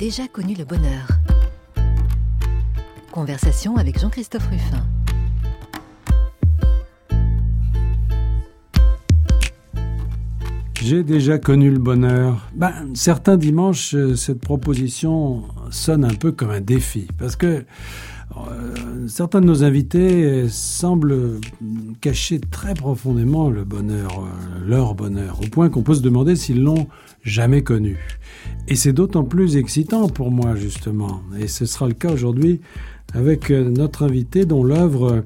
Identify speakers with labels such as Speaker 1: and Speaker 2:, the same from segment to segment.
Speaker 1: J'ai déjà connu le bonheur. Conversation avec Jean-Christophe Ruffin.
Speaker 2: J'ai déjà connu le bonheur. Ben, certains dimanches, euh, cette proposition sonne un peu comme un défi, parce que euh, certains de nos invités semblent cacher très profondément le bonheur, euh, leur bonheur, au point qu'on peut se demander s'ils l'ont jamais connu. Et c'est d'autant plus excitant pour moi, justement. Et ce sera le cas aujourd'hui avec euh, notre invité dont l'œuvre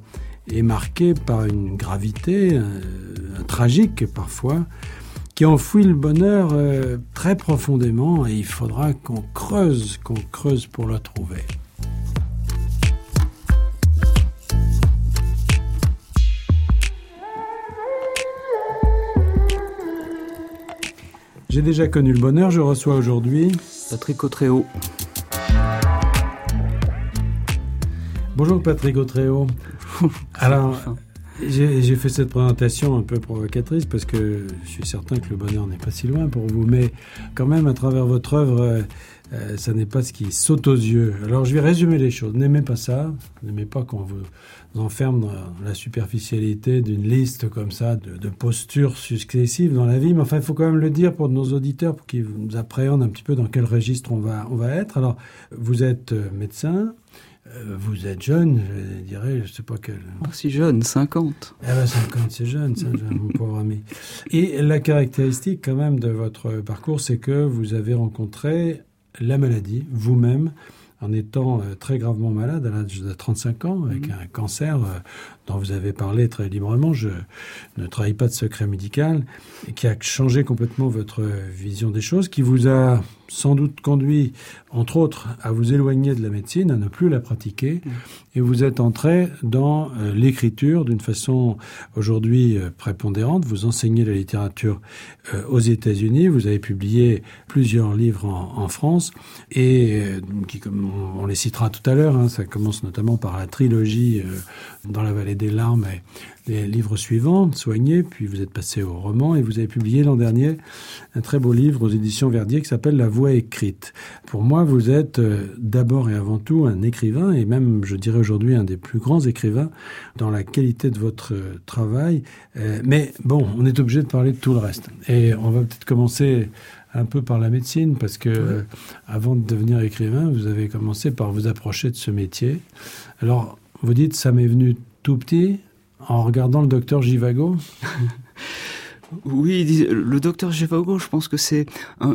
Speaker 2: est marquée par une gravité, un, tragique parfois, qui enfouit le bonheur très profondément et il faudra qu'on creuse, qu'on creuse pour le trouver. J'ai déjà connu le bonheur, je reçois aujourd'hui
Speaker 3: Patrick Autréau.
Speaker 2: Bonjour Patrick Autréau. Alors, j'ai fait cette présentation un peu provocatrice parce que je suis certain que le bonheur n'est pas si loin pour vous, mais quand même, à travers votre œuvre, euh, ça n'est pas ce qui saute aux yeux. Alors je vais résumer les choses. N'aimez pas ça. N'aimez pas qu'on vous enferme dans la superficialité d'une liste comme ça de, postures successives dans la vie. Mais enfin, il faut quand même le dire pour nos auditeurs, pour qu'ils nous appréhendent un petit peu dans quel registre on va, on va être. Alors, vous êtes euh, médecin. Euh, vous êtes jeune, je dirais, je sais pas quel.
Speaker 3: Pas si jeune, 50.
Speaker 2: Ah ben 50, c'est jeune, ça, mon pauvre ami. Et la caractéristique quand même de votre parcours, c'est que vous avez rencontré la maladie vous-même en étant euh, très gravement malade à l'âge de 35 ans, avec mmh. un cancer euh, dont vous avez parlé très librement. Je ne travaille pas de secret médical, et qui a changé complètement votre vision des choses, qui vous a sans doute conduit, entre autres, à vous éloigner de la médecine, à ne plus la pratiquer, mmh. et vous êtes entré dans euh, l'écriture d'une façon aujourd'hui euh, prépondérante. Vous enseignez la littérature euh, aux États-Unis, vous avez publié plusieurs livres en, France, et qui, comme on, les citera tout à l'heure, hein, ça commence notamment par la trilogie dans la vallée des larmes et les livres suivants, Soigné, puis vous êtes passé au roman et vous avez publié l'an dernier un très beau livre aux éditions Verdier qui s'appelle La voix écrite. Pour moi, vous êtes euh, d'abord et avant tout un écrivain et même, je dirais aujourd'hui, un des plus grands écrivains dans la qualité de votre euh, travail. Euh, mais bon, on est obligé de parler de tout le reste. Et on va peut-être commencer un peu par la médecine, parce que avant de devenir écrivain, vous avez commencé par vous approcher de ce métier. Alors, vous dites, ça m'est venu tout petit, en regardant le docteur Givago
Speaker 3: Oui, le docteur Givago, je pense que c'est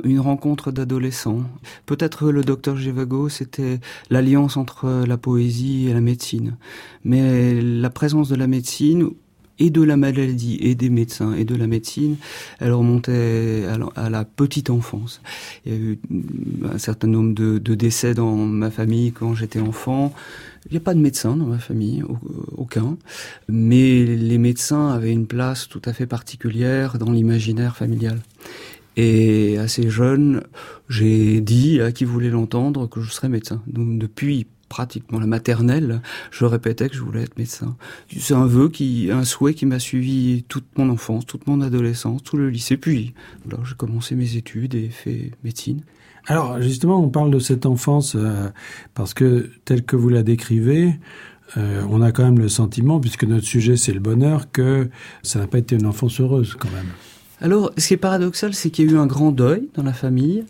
Speaker 3: une rencontre d'adolescents. Peut-être le docteur Givago, c'était l'alliance entre la poésie et la médecine. Mais la présence de la médecine, et de la maladie et des médecins et de la médecine, elle remontait à la petite enfance. Il y a eu un certain nombre de, de décès dans ma famille quand j'étais enfant. Il n'y a pas de médecin dans ma famille, aucun. Mais les médecins avaient une place tout à fait particulière dans l'imaginaire familial. Et assez jeune, j'ai dit à qui voulait l'entendre que je serais médecin. Donc depuis pratiquement la maternelle, je répétais que je voulais être médecin. C'est un vœu qui, un souhait qui m'a suivi toute mon enfance, toute mon adolescence, tout le lycée. Puis, alors j'ai commencé mes études et fait médecine.
Speaker 2: Alors justement, on parle de cette enfance euh, parce que tel que vous la décrivez, euh, on a quand même le sentiment, puisque notre sujet c'est le bonheur, que ça n'a pas été une enfance heureuse quand même.
Speaker 3: Alors, ce qui est paradoxal, c'est qu'il y a eu un grand deuil dans la famille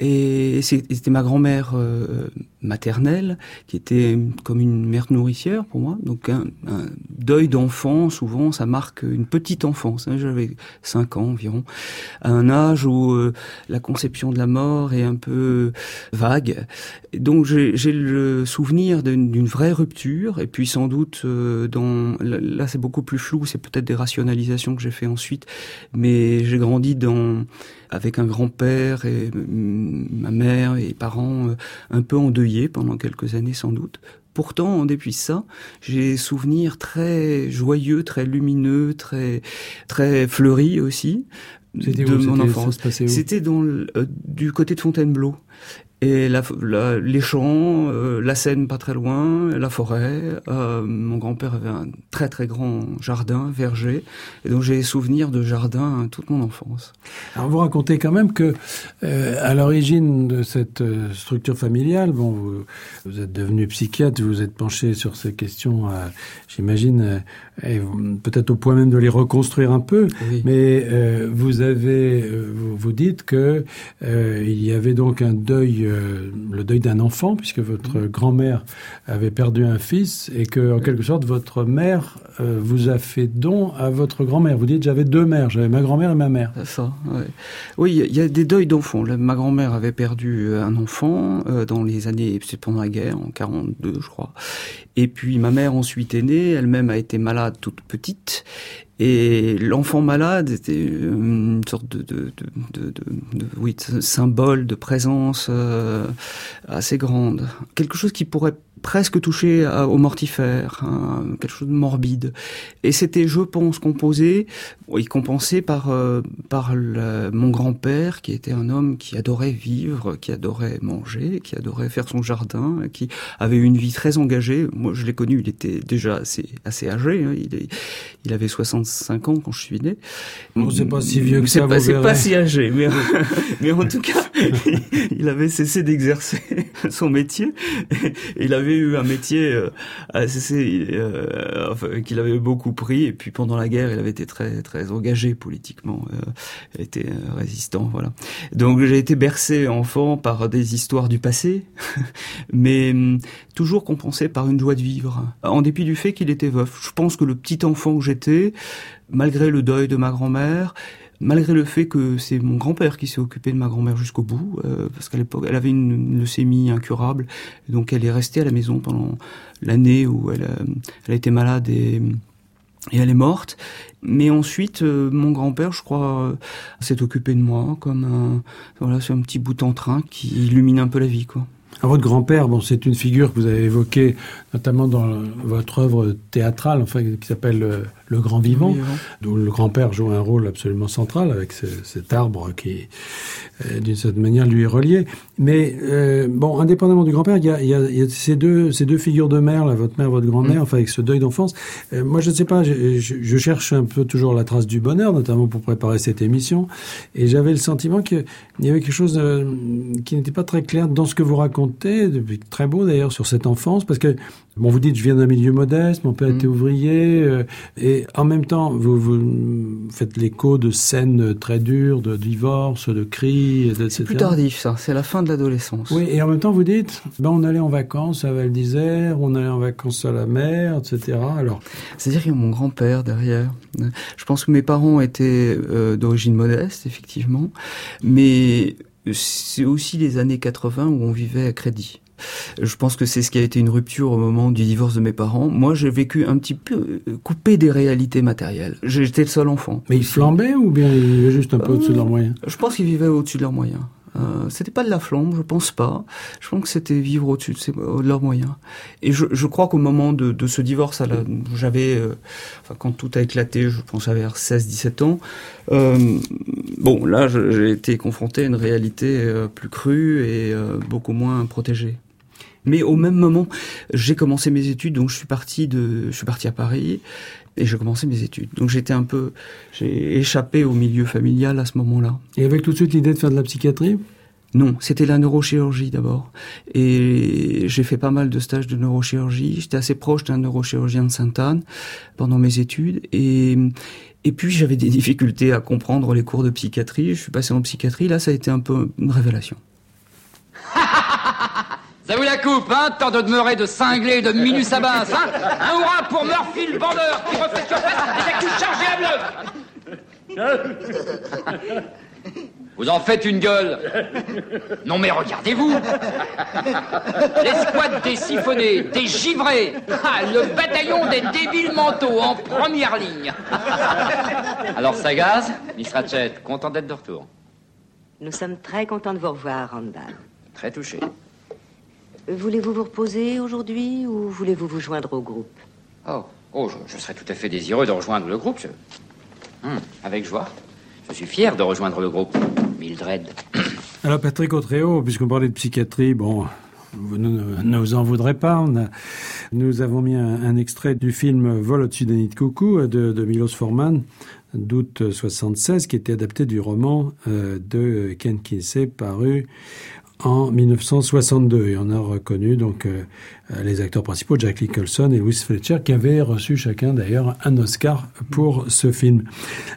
Speaker 3: et c'était ma grand-mère euh, maternelle qui était comme une mère nourricière pour moi. Donc un, deuil d'enfant, souvent, ça marque une petite enfance. Hein. J'avais 5 ans environ, à un âge où euh, la conception de la mort est un peu vague. Donc j'ai le souvenir d'une vraie rupture. Et puis sans doute, euh, dans là c'est beaucoup plus flou. C'est peut-être des rationalisations que j'ai fait ensuite, mais j'ai grandi dans avec un grand-père et ma mère et parents euh, un peu endeuillés pendant quelques années sans doute. Pourtant, en dépit de ça, j'ai souvenirs très joyeux, très lumineux, très très fleuris aussi
Speaker 2: de mon enfance.
Speaker 3: C'était dans euh, du côté de Fontainebleau. Et les champs, euh, la Seine pas très loin, la forêt. Euh, mon grand-père avait un très très grand jardin, verger, et donc j'ai des souvenirs de jardin toute mon enfance.
Speaker 2: Alors vous racontez quand même que euh, à l'origine de cette structure familiale, bon, vous, vous, êtes devenu psychiatre, vous êtes penché sur ces questions, euh, j'imagine, peut-être au point même de les reconstruire un peu,
Speaker 3: oui.
Speaker 2: mais vous avez, vous, vous dites que il y avait donc un deuil euh, le deuil d'un enfant, puisque votre mmh. grand-mère avait perdu un fils, et que, en quelque sorte, votre mère euh, vous a fait don à votre grand-mère. Vous dites, j'avais deux mères, j'avais ma grand-mère et ma mère.
Speaker 3: Ça, Oui, il y a des deuils d'enfants. Ma grand-mère avait perdu un enfant euh, dans les années, c'est pendant la guerre, en 42, je crois. Et puis ma mère ensuite est née, elle-même a été malade toute petite, et l'enfant malade était une sorte de, symbole de présence euh, assez grande. Quelque chose qui pourrait presque touché au mortifère, hein, quelque chose de morbide. Et c'était, je pense, composé, oui, compensé par euh, mon grand-père, qui était un homme qui adorait vivre, qui adorait manger, qui adorait faire son jardin, qui avait une vie très engagée. Moi, je l'ai connu, il était déjà assez âgé. Hein, il, il avait 65 ans quand je suis né.
Speaker 2: Bon, c'est pas si vieux que ça.
Speaker 3: C'est pas, si âgé, mais mais en tout cas, il avait cessé d'exercer son métier. Il avait eu un métier euh, euh, enfin, qu'il avait beaucoup pris. Et puis pendant la guerre, il avait été très très engagé politiquement. Euh, il était résistant, voilà. Donc j'ai été bercé enfant par des histoires du passé, mais hum, toujours compensé par une joie de vivre, en dépit du fait qu'il était veuf. Je pense que le petit enfant que j'étais, malgré le deuil de ma grand-mère, malgré le fait que c'est mon grand-père qui s'est occupé de ma grand-mère jusqu'au bout, euh, parce qu'à l'époque, elle avait une, leucémie incurable, donc elle est restée à la maison pendant l'année où elle, euh, elle a été malade et, elle est morte. Mais ensuite, euh, mon grand-père, je crois, s'est occupé de moi comme un, voilà, un petit bout en train qui illumine un peu la vie, quoi.
Speaker 2: votre grand-père, bon, c'est une figure que vous avez évoquée notamment dans votre œuvre théâtrale, enfin, qui s'appelle le Grand Vivant, dont le grand-père joue un rôle absolument central avec ce, cet arbre qui, euh, d'une certaine manière, lui est relié. Mais euh, bon, indépendamment du grand-père, il y a, il y, a, y a, ces deux ces deux figures de mère, là, votre mère, votre grand-mère, mm. enfin avec ce deuil d'enfance. Euh, moi, je ne sais pas, je, je, je, cherche un peu toujours la trace du bonheur, notamment pour préparer cette émission, et j'avais le sentiment qu'il y avait quelque chose euh, qui n'était pas très clair dans ce que vous racontez, depuis très beau d'ailleurs sur cette enfance, parce que bon, vous dites, je viens d'un milieu modeste, mon père mm. était ouvrier, euh, et en même temps, vous, vous faites l'écho de scènes très dures, de divorce, de cris, etc.
Speaker 3: C'est plus tardif, ça. C'est la fin de l'adolescence.
Speaker 2: Oui, et en même temps, vous dites, ben, on allait en vacances à Val d'Isère, on allait en vacances à la mer, etc. Alors.
Speaker 3: C'est-à-dire qu'il y a mon grand-père derrière. Je pense que mes parents étaient euh, d'origine modeste, effectivement, mais c'est aussi les années 80 où on vivait à crédit. Je pense que c'est ce qui a été une rupture au moment du divorce de mes parents. Moi, j'ai vécu un petit peu euh, coupé des réalités matérielles. J'étais le seul enfant.
Speaker 2: Mais ils flambaient ou bien ils vivaient juste un peu au-dessus de leurs moyens?
Speaker 3: Je pense qu'ils vivaient au-dessus de leurs moyens. Euh, c'était pas de la flambe, je pense pas. Je pense que c'était vivre au-dessus de, de, leurs moyens. Et je, je crois qu'au moment de, de, ce divorce, j'avais, euh, enfin, quand tout a éclaté, je pense vers 16-17 ans. Euh, bon, là, j'ai été confronté à une réalité euh, plus crue et euh, beaucoup moins protégée. Mais au même moment, j'ai commencé mes études, donc je suis parti de, je suis parti à Paris et j'ai commencé mes études. Donc j'étais un peu, j'ai échappé au milieu familial à ce moment-là.
Speaker 2: Et avec tout de suite l'idée de faire de la psychiatrie?
Speaker 3: Non, c'était la neurochirurgie d'abord. Et j'ai fait pas mal de stages de neurochirurgie. J'étais assez proche d'un neurochirurgien de Sainte-Anne pendant mes études. Et, et puis j'avais des difficultés à comprendre les cours de psychiatrie. Je suis passé en psychiatrie. Là, ça a été un peu une révélation.
Speaker 4: Ça vous la coupe, hein Tant de demeurer de cinglés, de minus à basse, hein. Un hurrah pour Murphy, le vendeur, qui refait sur face chargés à bleu Vous en faites une gueule. Non mais regardez-vous. L'escouade des siphonnés, des givrés. Ah, Le bataillon des débiles mentaux en première ligne. Alors Sagaz, Miss Ratchet, content d'être de retour.
Speaker 5: Nous sommes très contents de vous revoir, Randall.
Speaker 4: Très touché.
Speaker 5: Voulez-vous vous reposer aujourd'hui ou voulez-vous vous joindre au groupe
Speaker 4: Oh, oh je, je, serais tout à fait désireux de rejoindre le groupe. Je... Hum, avec joie. Je suis fier de rejoindre le groupe. Mildred.
Speaker 2: Alors Patrick Autréau, puisqu'on parlait de psychiatrie, bon, vous ne, vous en voudrez pas. nous avons mis un, extrait du film Vol au-dessus des nids de coucou de, de Milos Forman d'août 76, qui était adapté du roman euh, de Ken Kinsey paru en 1962 et on a reconnu donc euh, les acteurs principaux Jack Nicholson et Louis Fletcher qui avaient reçu chacun d'ailleurs un Oscar pour ce film.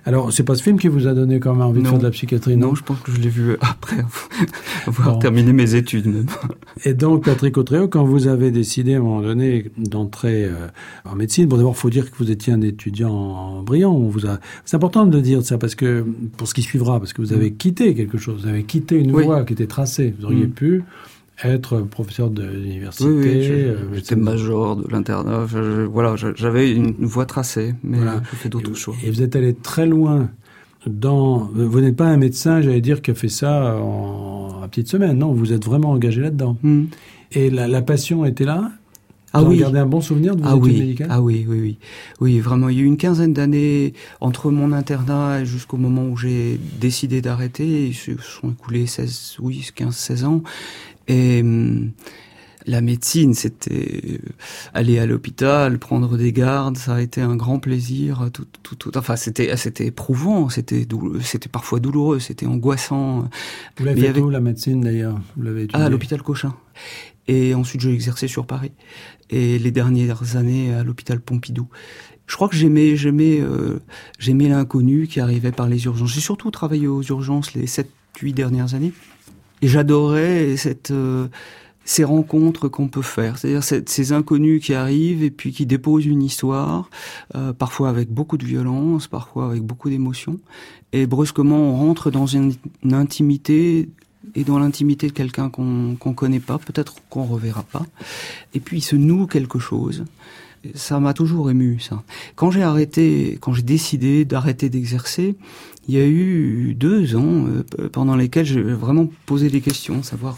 Speaker 2: Alors c'est pas ce film qui vous a donné quand même envie de faire de la psychiatrie non,
Speaker 3: non je pense que je l'ai vu après avoir terminé mes études même.
Speaker 2: Et donc Patrick Autréau quand vous avez décidé à un moment donné d'entrer euh, en médecine, bon d'abord faut dire que vous étiez un étudiant brillant, on vous a c'est important de le dire ça parce que pour ce qui suivra parce que vous avez mm. quitté quelque chose, vous avez quitté une voie qui était tracée. Vous auriez mm. pu être professeur de l'université.
Speaker 3: Oui, euh, j'étais major de l'internat. Voilà, j'avais une, voie tracée, mais voilà. j'ai fait d'autres choix.
Speaker 2: Et vous êtes allé très loin dans. Vous n'êtes pas un médecin, j'allais dire, qui a fait ça en, petite semaine. Non, vous êtes vraiment engagé là-dedans. Hmm. Et la, la, passion était là. Ah oui. gardez un bon souvenir de vos
Speaker 3: ah
Speaker 2: études
Speaker 3: oui.
Speaker 2: médicales
Speaker 3: Ah oui, oui, oui. Oui, vraiment. Il y a eu une quinzaine d'années entre mon internat jusqu'au moment où j'ai décidé d'arrêter. Ils se sont écoulés 16, oui, 15, 16 ans. Et hum, la médecine, c'était euh, aller à l'hôpital, prendre des gardes, ça a été un grand plaisir. Tout, tout, tout enfin, c'était, c'était éprouvant, c'était, c'était parfois douloureux, c'était angoissant.
Speaker 2: Vous l'avez fait où la médecine d'ailleurs? Vous l'avez
Speaker 3: Ah, à l'hôpital Cochin. Et ensuite, j'ai exercé sur Paris. Et les dernières années à l'hôpital Pompidou. Je crois que j'aimais, j'aimais, euh, j'aimais l'inconnu qui arrivait par les urgences. J'ai surtout travaillé aux urgences les sept, huit dernières années. Et j'adorais cette euh, ces rencontres qu'on peut faire, c'est-à-dire ces inconnus qui arrivent et puis qui déposent une histoire, euh, parfois avec beaucoup de violence, parfois avec beaucoup d'émotion, et brusquement on rentre dans une, intimité et dans l'intimité de quelqu'un qu'on qu'on connaît pas, peut-être qu'on reverra pas, et puis il se noue quelque chose ça m'a toujours ému ça. Quand j'ai arrêté, quand j'ai décidé d'arrêter d'exercer, il y a eu deux ans euh, pendant lesquels j'ai vraiment posé des questions, savoir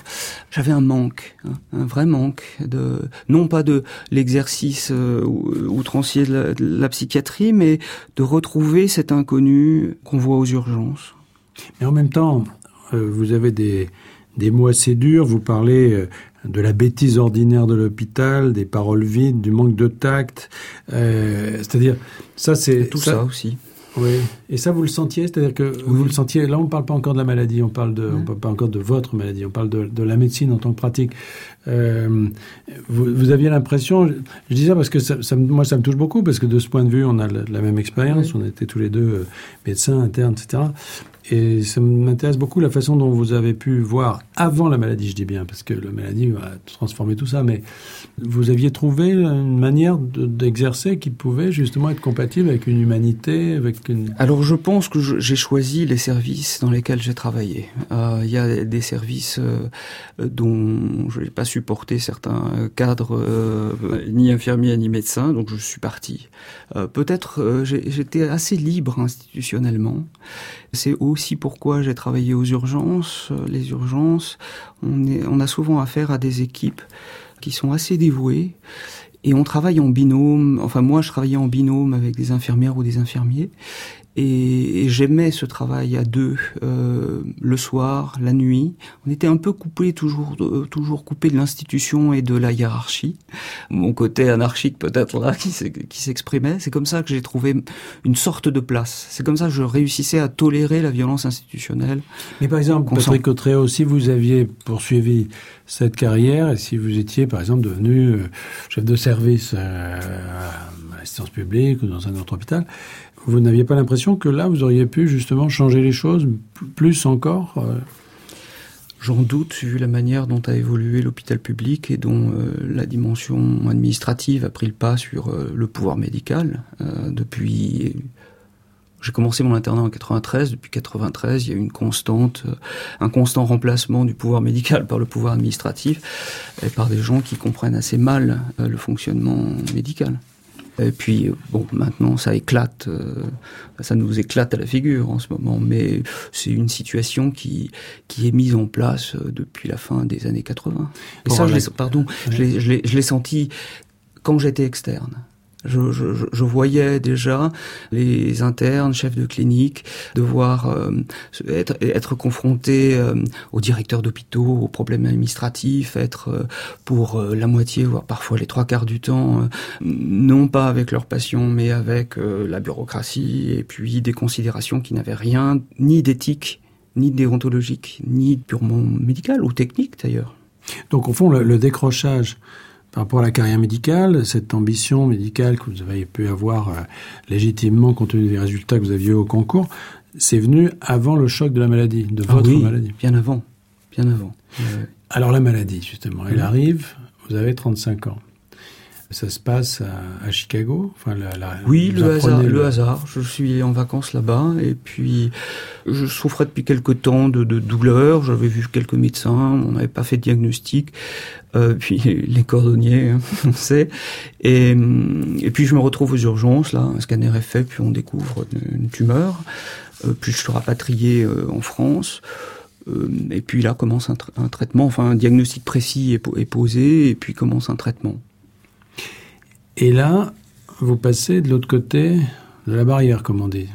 Speaker 3: j'avais un manque, hein, un vrai manque de non pas de l'exercice euh, outrancier de la, psychiatrie, mais de retrouver cet inconnu qu'on voit aux urgences.
Speaker 2: Mais en même temps, euh, vous avez des des mots assez durs. Vous parlez de la bêtise ordinaire de l'hôpital, des paroles vides, du manque de tact. Euh, c'est-à-dire, ça c'est
Speaker 3: tout ça, aussi.
Speaker 2: Oui. Et ça, vous le sentiez, c'est-à-dire que vous le sentiez. Là, on ne parle pas encore de la maladie, on parle de, on parle pas encore de votre maladie, on parle de, de la médecine en tant que pratique. Euh, vous, vous, aviez l'impression, je, dis ça parce que ça, ça, moi, ça me touche beaucoup parce que de ce point de vue, on a la, la même expérience, on était tous les deux euh, médecins internes, etc. Et ça m'intéresse beaucoup la façon dont vous avez pu voir avant la maladie, je dis bien, parce que la maladie va transformer tout ça, mais vous aviez trouvé une manière d'exercer qui pouvait justement être compatible avec une humanité, avec une...
Speaker 3: Alors je pense que j'ai choisi les services dans lesquels j'ai travaillé. Euh, il y a des services euh, dont je n'ai pas supporté certains cadres, euh, ni infirmiers ni médecins, donc je suis parti. Peut-être j'étais assez libre institutionnellement. C'est aussi pourquoi j'ai travaillé aux urgences. Les urgences, on, est, on a souvent affaire à des équipes qui sont assez dévouées et on travaille en binôme. Enfin, moi, je travaillais en binôme avec des infirmières ou des infirmiers. Et, j'aimais ce travail à deux, euh, le soir, la nuit. On était un peu coupé, toujours, euh, toujours coupé de l'institution et de la hiérarchie. Mon côté anarchique peut-être là qui s'exprimait. C'est comme ça que j'ai trouvé une sorte de place. C'est comme ça que je réussissais à tolérer la violence institutionnelle.
Speaker 2: Mais par exemple, Patrick Cotréau, si vous aviez poursuivi cette carrière et si vous étiez par exemple devenu euh, chef de service euh, à l'assistance publique ou dans un autre hôpital, vous n'aviez pas l'impression que là, vous auriez pu justement changer les choses plus encore euh?
Speaker 3: J'en doute, vu la manière dont a évolué l'hôpital public et dont euh, la dimension administrative a pris le pas sur euh, le pouvoir médical. depuis, j'ai commencé mon internat en 93. Depuis 93, il y a eu une constante, un constant remplacement du pouvoir médical par le pouvoir administratif et par des gens qui comprennent assez mal le fonctionnement médical. Et puis, bon, maintenant, ça éclate, euh, ça nous éclate à la figure en ce moment, mais c'est une situation qui, qui est mise en place euh, depuis la fin des années 80. Et ça, je pardon, je l'ai senti quand j'étais externe. Je, je, je, voyais déjà les internes, chefs de clinique, devoir euh, être, être confrontés euh, aux directeurs d'hôpitaux, aux problèmes administratifs, être euh, pour la moitié, voire parfois les trois quarts du temps, non pas avec leur passion, mais avec la bureaucratie et puis des considérations qui n'avaient rien, ni d'éthique, ni déontologique, ni purement médical ou technique d'ailleurs.
Speaker 2: Donc au fond, le, le décrochage par rapport à la carrière médicale, cette ambition médicale que vous avez pu avoir euh, légitimement compte tenu des résultats que vous aviez au concours, c'est venu avant le choc de la maladie, de
Speaker 3: ah
Speaker 2: votre
Speaker 3: oui,
Speaker 2: maladie.
Speaker 3: Bien avant, bien avant.
Speaker 2: Alors la maladie, justement, elle arrive, vous avez 35 ans. Ça se passe à, à Chicago? Enfin, la, la,
Speaker 3: Oui, le hasard, le... le... hasard. Je suis en vacances là-bas et puis je souffrais depuis quelque temps de, de douleurs. J'avais vu quelques médecins, on n'avait pas fait de diagnostic. Euh, puis les cordonniers, hein, on sait. Et, et puis je me retrouve aux urgences, là, un scanner est fait, puis on découvre une tumeur. Euh, puis je suis rapatrié euh, en France. Et puis là commence un, tra un, traitement, enfin un diagnostic précis est, est posé, et puis commence un traitement.
Speaker 2: Et là, vous passez de l'autre côté de la barrière, comme on dit.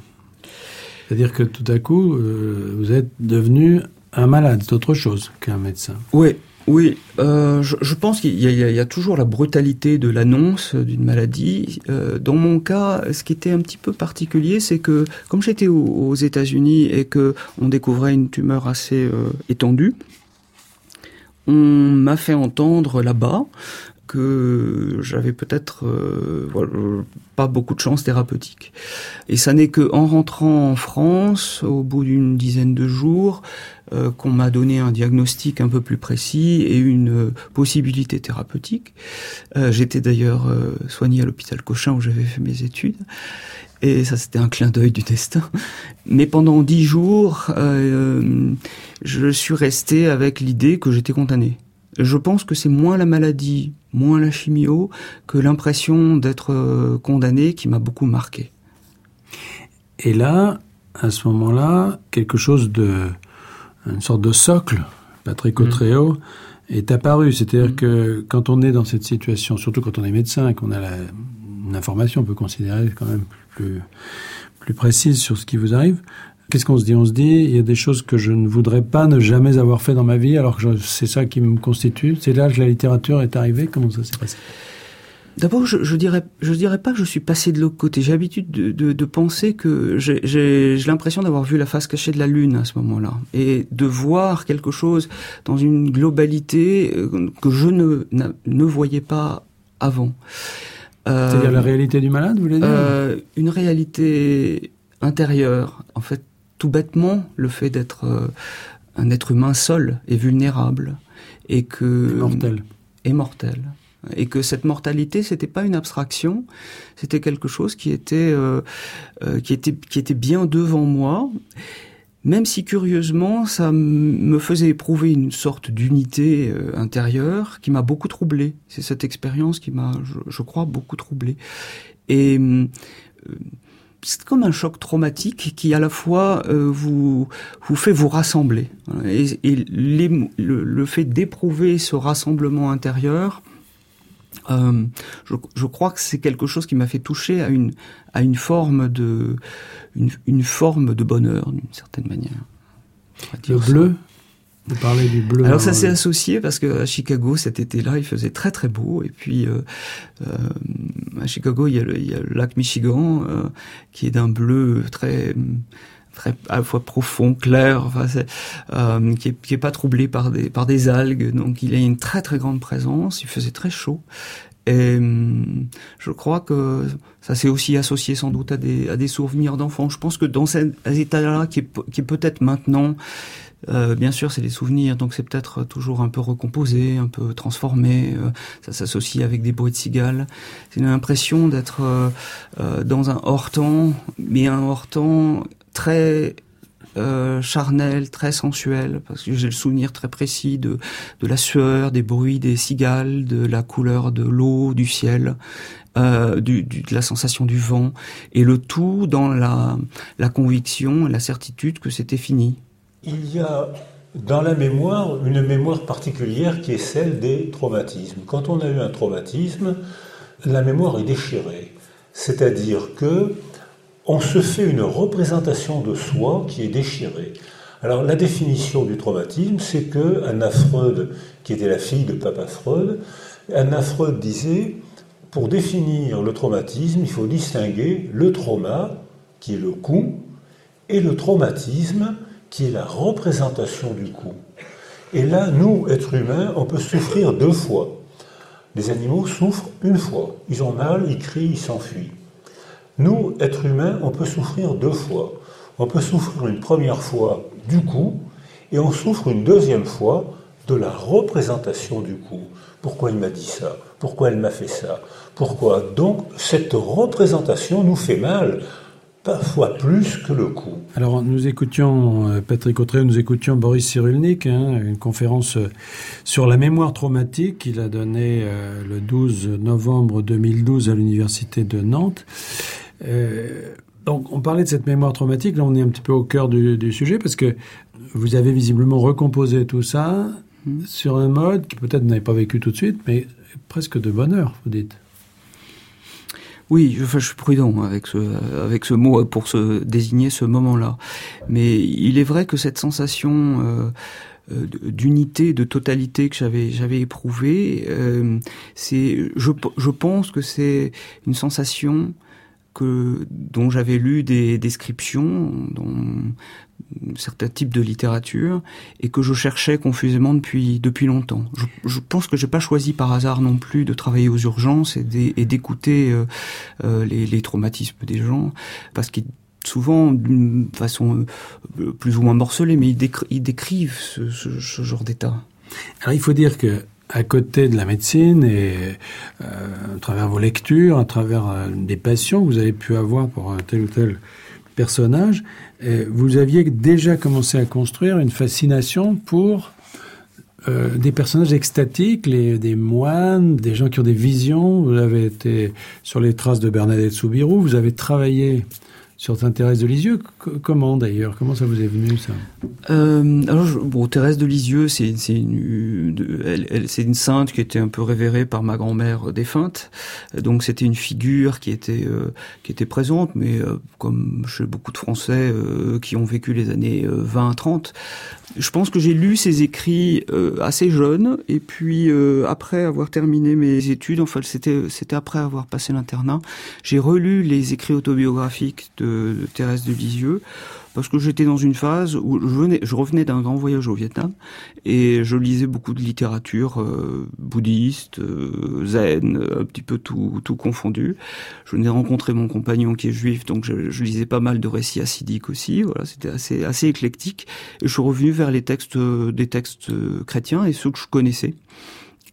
Speaker 2: C'est-à-dire que tout à coup, euh, vous êtes devenu un malade, c'est autre chose qu'un médecin.
Speaker 3: Oui, oui. Euh, je, pense qu'il y, a toujours la brutalité de l'annonce d'une maladie. Euh, dans mon cas, ce qui était un petit peu particulier, c'est que comme j'étais aux, États-Unis et que on découvrait une tumeur assez étendue, on m'a fait entendre là-bas que j'avais peut-être euh, voilà, pas beaucoup de chance thérapeutique. Et ça n'est que en rentrant en France, au bout d'une dizaine de jours, euh, qu'on m'a donné un diagnostic un peu plus précis et une euh, possibilité thérapeutique. Euh, J'étais d'ailleurs soigné à l'hôpital Cochin où j'avais fait mes études. Et ça, c'était un clin d'œil du destin. Mais pendant dix jours, je suis resté avec l'idée que j'étais condamné. Je pense que c'est moins la maladie, moins la chimio, que l'impression d'être condamné qui m'a beaucoup marqué.
Speaker 2: Et là, à ce moment-là, quelque chose de, une sorte de socle, Patrick Otréo, mmh. est apparu. C'est-à-dire mmh. que quand on est dans cette situation, surtout quand on est médecin et qu'on a la, une information, on peut considérer quand même plus, plus précise sur ce qui vous arrive. Qu'est-ce qu'on se dit? On se dit, il y a des choses que je ne voudrais pas ne jamais avoir fait dans ma vie, alors que c'est ça qui me constitue. C'est là que la littérature est arrivée. Comment ça s'est passé?
Speaker 3: D'abord, je, je dirais, je dirais pas que je suis passé de l'autre côté. J'ai l'habitude de, de, de, penser que j'ai l'impression d'avoir vu la face cachée de la lune à ce moment-là et de voir quelque chose dans une globalité euh, que je ne ne voyais pas avant.
Speaker 2: Euh, C'est-à-dire la réalité du malade, vous voulez dire?
Speaker 3: euh, Une réalité intérieure. En fait, tout bêtement, le fait d'être euh, un être humain seul et vulnérable et que
Speaker 2: mortel.
Speaker 3: est mortel. Et que cette mortalité c'était pas une abstraction c'était quelque chose qui était euh, euh, qui était qui était bien devant moi même si curieusement ça me faisait éprouver une sorte d'unité euh, intérieure qui m'a beaucoup troublé. C'est cette expérience qui m'a je, je, crois beaucoup troublé. Et euh, c'est comme un choc traumatique qui à la fois euh, vous vous fait vous rassembler et, et les, le, le fait d'éprouver ce rassemblement intérieur euh, je, je, crois que c'est quelque chose qui m'a fait toucher à une à une forme de une, une forme de bonheur d'une certaine manière.
Speaker 2: Le bleu? Vous parlez du bleu.
Speaker 3: Alors ça s'est associé parce que à Chicago cet été-là il faisait très très beau et puis euh, euh, à Chicago il y, a le, il y a le lac Michigan euh, qui est d'un bleu très très à la fois profond, clair, enfin, euh, qui, est, qui est pas troublé par des par des algues. Donc il a une très très grande présence. Il faisait très chaud. Et je crois que ça s'est aussi associé sans doute à des, à des souvenirs d'enfants. Je pense que dans cet état-là, qui est, qui peut-être maintenant, euh, bien sûr, c'est des souvenirs, donc c'est peut-être toujours un peu recomposé, un peu transformé. Euh, ça s'associe avec des bruits de cigales. C'est une impression d'être euh, dans un hors-temps, mais un hors-temps très euh, charnel, très sensuel, parce que j'ai le souvenir très précis de, la sueur, des bruits des cigales, de la couleur de l'eau, du ciel, euh, de la sensation du vent, et le tout dans la, la conviction, la certitude que c'était fini.
Speaker 6: Il y a dans la mémoire une mémoire particulière qui est celle des traumatismes. Quand on a eu un traumatisme, la mémoire est déchirée. C'est-à-dire que on se fait une représentation de soi qui est déchirée. Alors la définition du traumatisme, c'est que Anna Freud, qui était la fille de Papa Freud, Anna Freud disait, pour définir le traumatisme, il faut distinguer le trauma, qui est le coup, et le traumatisme, qui est la représentation du coup. Et là, nous, êtres humains, on peut souffrir deux fois. Les animaux souffrent une fois. Ils ont mal, ils crient, ils s'enfuient. Nous, êtres humains, on peut souffrir deux fois. On peut souffrir une première fois du coup, et on souffre une deuxième fois de la représentation du coup. Pourquoi il m'a dit ça? Pourquoi elle m'a fait ça? Pourquoi? Donc, cette représentation nous fait mal parfois plus que le coup.
Speaker 2: Alors, nous écoutions, euh, Patrick Autré, nous écoutions Boris Cyrulnik, hein, une conférence euh, sur la mémoire traumatique qu'il a donnée euh, le 12 novembre 2012 à l'Université de Nantes. Donc, on parlait de cette mémoire traumatique, là on est un petit peu au cœur du, sujet, parce que vous avez visiblement recomposé tout ça sur un mode que peut-être vous n'avez pas vécu tout de suite, mais presque de bonheur, vous dites.
Speaker 3: Oui, je, suis prudent avec ce, avec ce mot pour se désigner ce moment-là. Mais il est vrai que cette sensation euh, euh d'unité, de totalité que j'avais j'avais éprouvée, euh, c'est, je pense que c'est une sensation que, dont j'avais lu des descriptions dans certains types de littérature et que je cherchais confusément depuis depuis longtemps. Je, pense que j'ai pas choisi par hasard non plus de travailler aux urgences et d'écouter euh, euh, les, traumatismes des gens parce qu'ils souvent d'une façon euh, plus ou moins morcelée, mais ils, décrivent ce, ce, ce genre d'état.
Speaker 2: Alors il faut dire que à côté de la médecine et euh, à travers vos lectures, à travers euh, des passions que vous avez pu avoir pour un tel ou tel personnage, euh, vous aviez déjà commencé à construire une fascination pour euh, des personnages extatiques, les, des moines, des gens qui ont des visions. Vous avez été sur les traces de Bernadette Soubirou, vous avez travaillé sur Thérèse de Lisieux. Comment d'ailleurs? Comment ça vous est venu ça?
Speaker 3: Euh, alors, bon, Thérèse de Lisieux, c'est une, elle, elle, une sainte qui était un peu révérée par ma grand-mère défunte. Donc c'était une figure qui était euh, qui était présente, mais euh, comme chez beaucoup de Français euh, qui ont vécu les années 20-30, je pense que j'ai lu ses écrits assez jeune, et puis après avoir terminé mes études, enfin c'était c'était après avoir passé l'internat, j'ai relu les écrits autobiographiques de de, Thérèse de Lisieux parce que j'étais dans une phase où je, venais, je revenais d'un grand voyage au Vietnam et je lisais beaucoup de littérature euh, bouddhiste, euh, zen, un petit peu tout, tout confondu. Je venais rencontrer mon compagnon qui est juif, donc je, lisais pas mal de récits acidiques aussi. Voilà, c'était assez assez éclectique. Et je suis revenu vers les textes des textes chrétiens et ceux que je connaissais.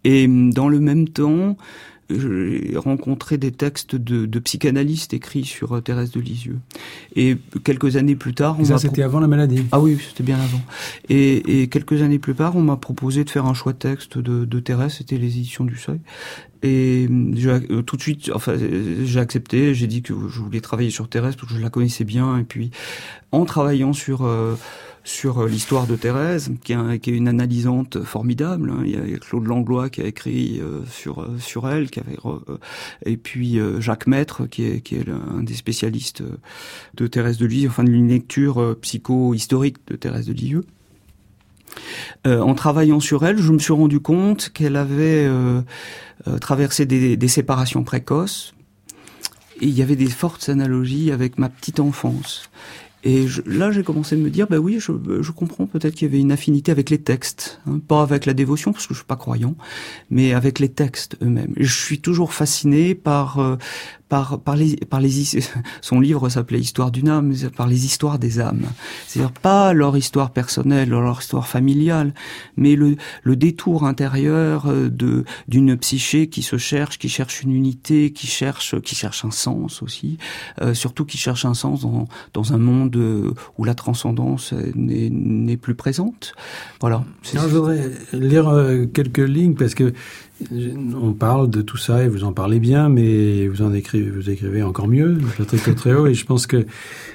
Speaker 3: Et dans le même temps, j'ai rencontré des textes de, de, psychanalystes écrits sur euh, Thérèse de Lisieux. Et quelques années plus tard,
Speaker 2: on ça c'était avant la maladie.
Speaker 3: Ah oui, c'était bien avant. Et, et, quelques années plus tard, on m'a proposé de faire un choix de texte de, de Thérèse. C'était les éditions du Seuil. Et euh, tout de suite, enfin, j'ai accepté. J'ai dit que je voulais travailler sur Thérèse parce que je la connaissais bien. Et puis, en travaillant sur euh, sur euh, l'histoire de Thérèse, qui est, une analysante formidable. Hein. Il y a Claude Langlois qui a écrit euh, sur euh, sur elle, qui avait et puis Jacques Maître qui est qui un des spécialistes de Thérèse de Lisieux, enfin d'une lecture psycho-historique de Thérèse de Lisieux. en travaillant sur elle, je me suis rendu compte qu'elle avait traversé des, des séparations précoces, et il y avait des fortes analogies avec ma petite enfance. Et là, j'ai commencé à me dire, bah oui, je, je comprends peut-être qu'il y avait une affinité avec les textes, hein, pas avec la dévotion parce que je suis pas croyant, mais avec les textes eux-mêmes. Je suis toujours fasciné par euh, par, par les, par les, son livre s'appelait Histoire d'une âme, par les histoires des âmes. C'est-à-dire pas leur histoire personnelle, leur histoire familiale, mais le, le détour intérieur euh, de, d'une psyché qui se cherche, qui cherche une unité, qui cherche, qui cherche un sens aussi, euh, surtout qui cherche un sens dans, dans un monde où la transcendance n'est, n'est plus présente. Voilà.
Speaker 2: je voudrais lire euh, quelques lignes parce que on parle de tout ça et vous en parlez bien, mais vous en écrivez, vous écrivez encore mieux, Patrick haut. et je pense que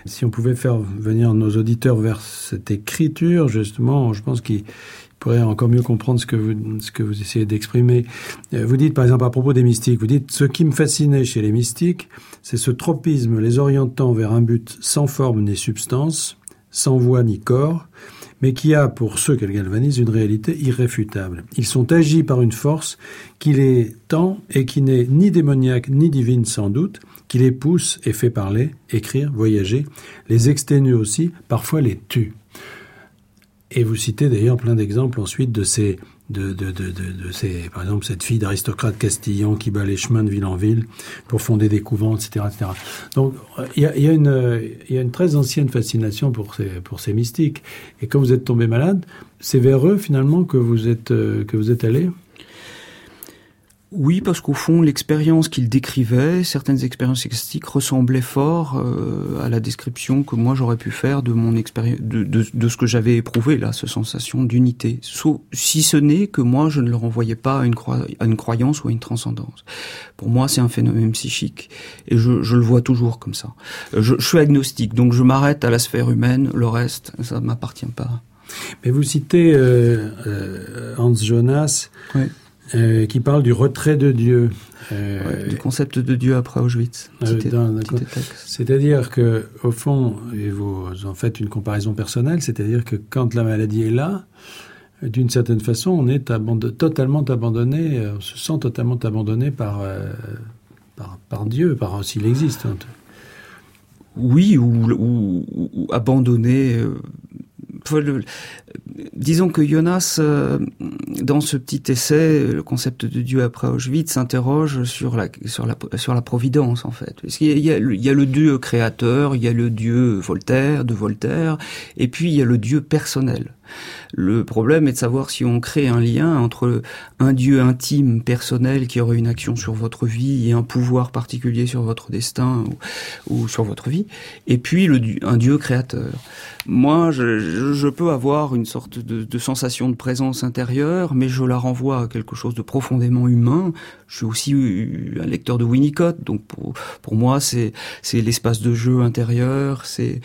Speaker 2: si on pouvait faire venir nos auditeurs vers cette écriture, justement, je pense qu'ils pourrait encore mieux comprendre ce que vous, ce que vous essayez d'exprimer. Euh, vous dites, par exemple, à propos des mystiques, vous dites, ce qui me fascinait chez les mystiques, c'est ce tropisme les orientant vers un but sans forme ni substance, sans voix ni corps, mais qui a, pour ceux qu'elle galvanise, une réalité irréfutable. Ils sont agis par une force qui les tend et qui n'est ni démoniaque ni divine sans doute, qui les pousse et fait parler, écrire, voyager, les exténue aussi, parfois les tue. Et vous citez d'ailleurs plein d'exemples ensuite de ces, de, de, de, de, ces, par exemple, cette fille d'aristocrate castillan qui bat les chemins de ville en ville pour fonder des couvents, etc., etc. Donc, il y a, y a, une, il y a une très ancienne fascination pour ces, pour ces mystiques. Et quand vous êtes tombé malade, c'est vers eux finalement que vous êtes, que vous êtes allé?
Speaker 3: Oui, parce qu'au fond, l'expérience qu'il décrivait, certaines expériences extastiques ressemblaient fort euh, à la description que moi j'aurais pu faire de mon expérience, de, de, de, ce que j'avais éprouvé là, cette sensation d'unité. si ce n'est que moi, je ne le renvoyais pas à une, à une croyance ou à une transcendance. Pour moi, c'est un phénomène psychique, et je, je, le vois toujours comme ça. Je, je suis agnostique, donc je m'arrête à la sphère humaine. Le reste, ça m'appartient pas.
Speaker 2: Mais vous citez euh, euh, Hans Jonas. Oui euh, qui parle du retrait de Dieu.
Speaker 3: Euh, du concept de Dieu après Auschwitz.
Speaker 2: Euh, c'est-à-dire que, au fond, et vous en faites une comparaison personnelle, c'est-à-dire que quand la maladie est là, d'une certaine façon, on est totalement abandonné, on se sent totalement abandonné par, par, par, Dieu, par s'il existe.
Speaker 3: Oui, ou, ou, ou abandonné disons que Jonas, euh, dans ce petit essai, le concept de Dieu après Auschwitz s'interroge sur la, sur, la, sur la providence, en fait. Parce qu'il il y a le Dieu créateur, il y a le Dieu Voltaire, de Voltaire, et puis il y a le Dieu personnel. Le problème est de savoir si on crée un lien entre un Dieu intime, personnel, qui aurait une action sur votre vie et un pouvoir particulier sur votre destin ou, sur votre vie, et puis un Dieu créateur. Moi, je, peux avoir une sorte de, sensation de présence intérieure, mais je la renvoie à quelque chose de profondément humain. Je suis aussi un lecteur de Winnicott, donc pour, pour moi, c'est l'espace de jeu intérieur, c'est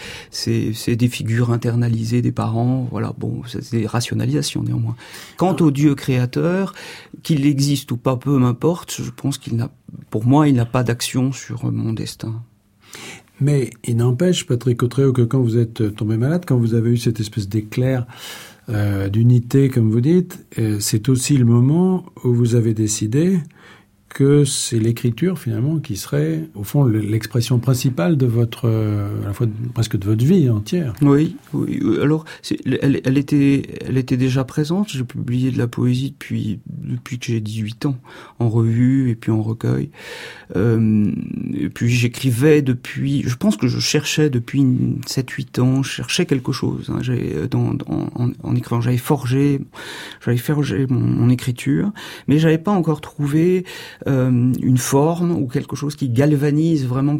Speaker 3: des figures internalisées des parents. Voilà, bon, c'est des rationalisations néanmoins. Quant au Dieu créateur, qu'il existe ou pas, peu m'importe. Je pense qu'il n'a, pour moi, il n'a pas d'action sur mon destin.
Speaker 2: Mais il n'empêche, Patrick Autréau, que quand vous êtes tombé malade, quand vous avez eu cette espèce d'éclair euh, d'unité, comme vous dites, euh, c'est aussi le moment où vous avez décidé que c'est l'écriture finalement qui serait au fond l'expression principale de votre euh, à la fois presque de votre vie entière.
Speaker 3: Oui, oui. Alors elle, était elle était déjà présente. J'ai publié de la poésie depuis depuis que j'ai 18 ans en revue et puis en recueil. Euh, et puis j'écrivais depuis. Je pense que je cherchais depuis 7-8 ans. Je cherchais quelque chose. Hein. J'ai dans, dans en, en, écrivant j'avais forgé j'avais forgé mon, mon écriture, mais j'avais pas encore trouvé euh, une forme ou quelque chose qui galvanise vraiment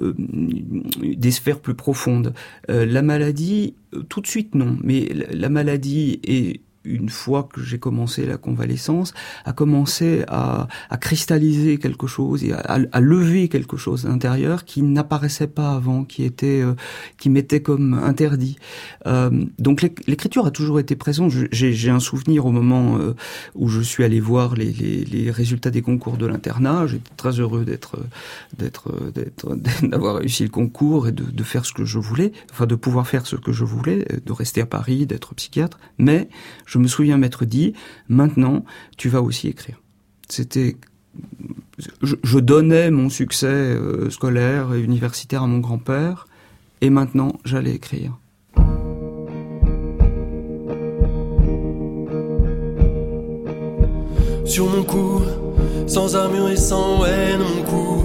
Speaker 3: euh, des sphères plus profondes. Euh, la maladie, tout de suite non, mais la maladie est une fois que j'ai commencé la convalescence, a commencé à, cristalliser quelque chose et à, lever quelque chose intérieur qui n'apparaissait pas avant, qui était, euh, qui m'était comme interdit. Euh, donc l'écriture a toujours été présente. J'ai un souvenir au moment euh, où je suis allé voir les, résultats des concours de l'internat. J'étais très heureux d'être, d'être, d'être, d'avoir réussi le concours et de, faire ce que je voulais, enfin de pouvoir faire ce que je voulais, de rester à Paris, d'être psychiatre. Mais me souviens m'être dit, maintenant, tu vas aussi écrire. C'était, je, donnais mon succès euh, scolaire et universitaire à mon grand-père, et maintenant, j'allais écrire.
Speaker 7: Sur mon cou, sans armure et sans haine, mon cou.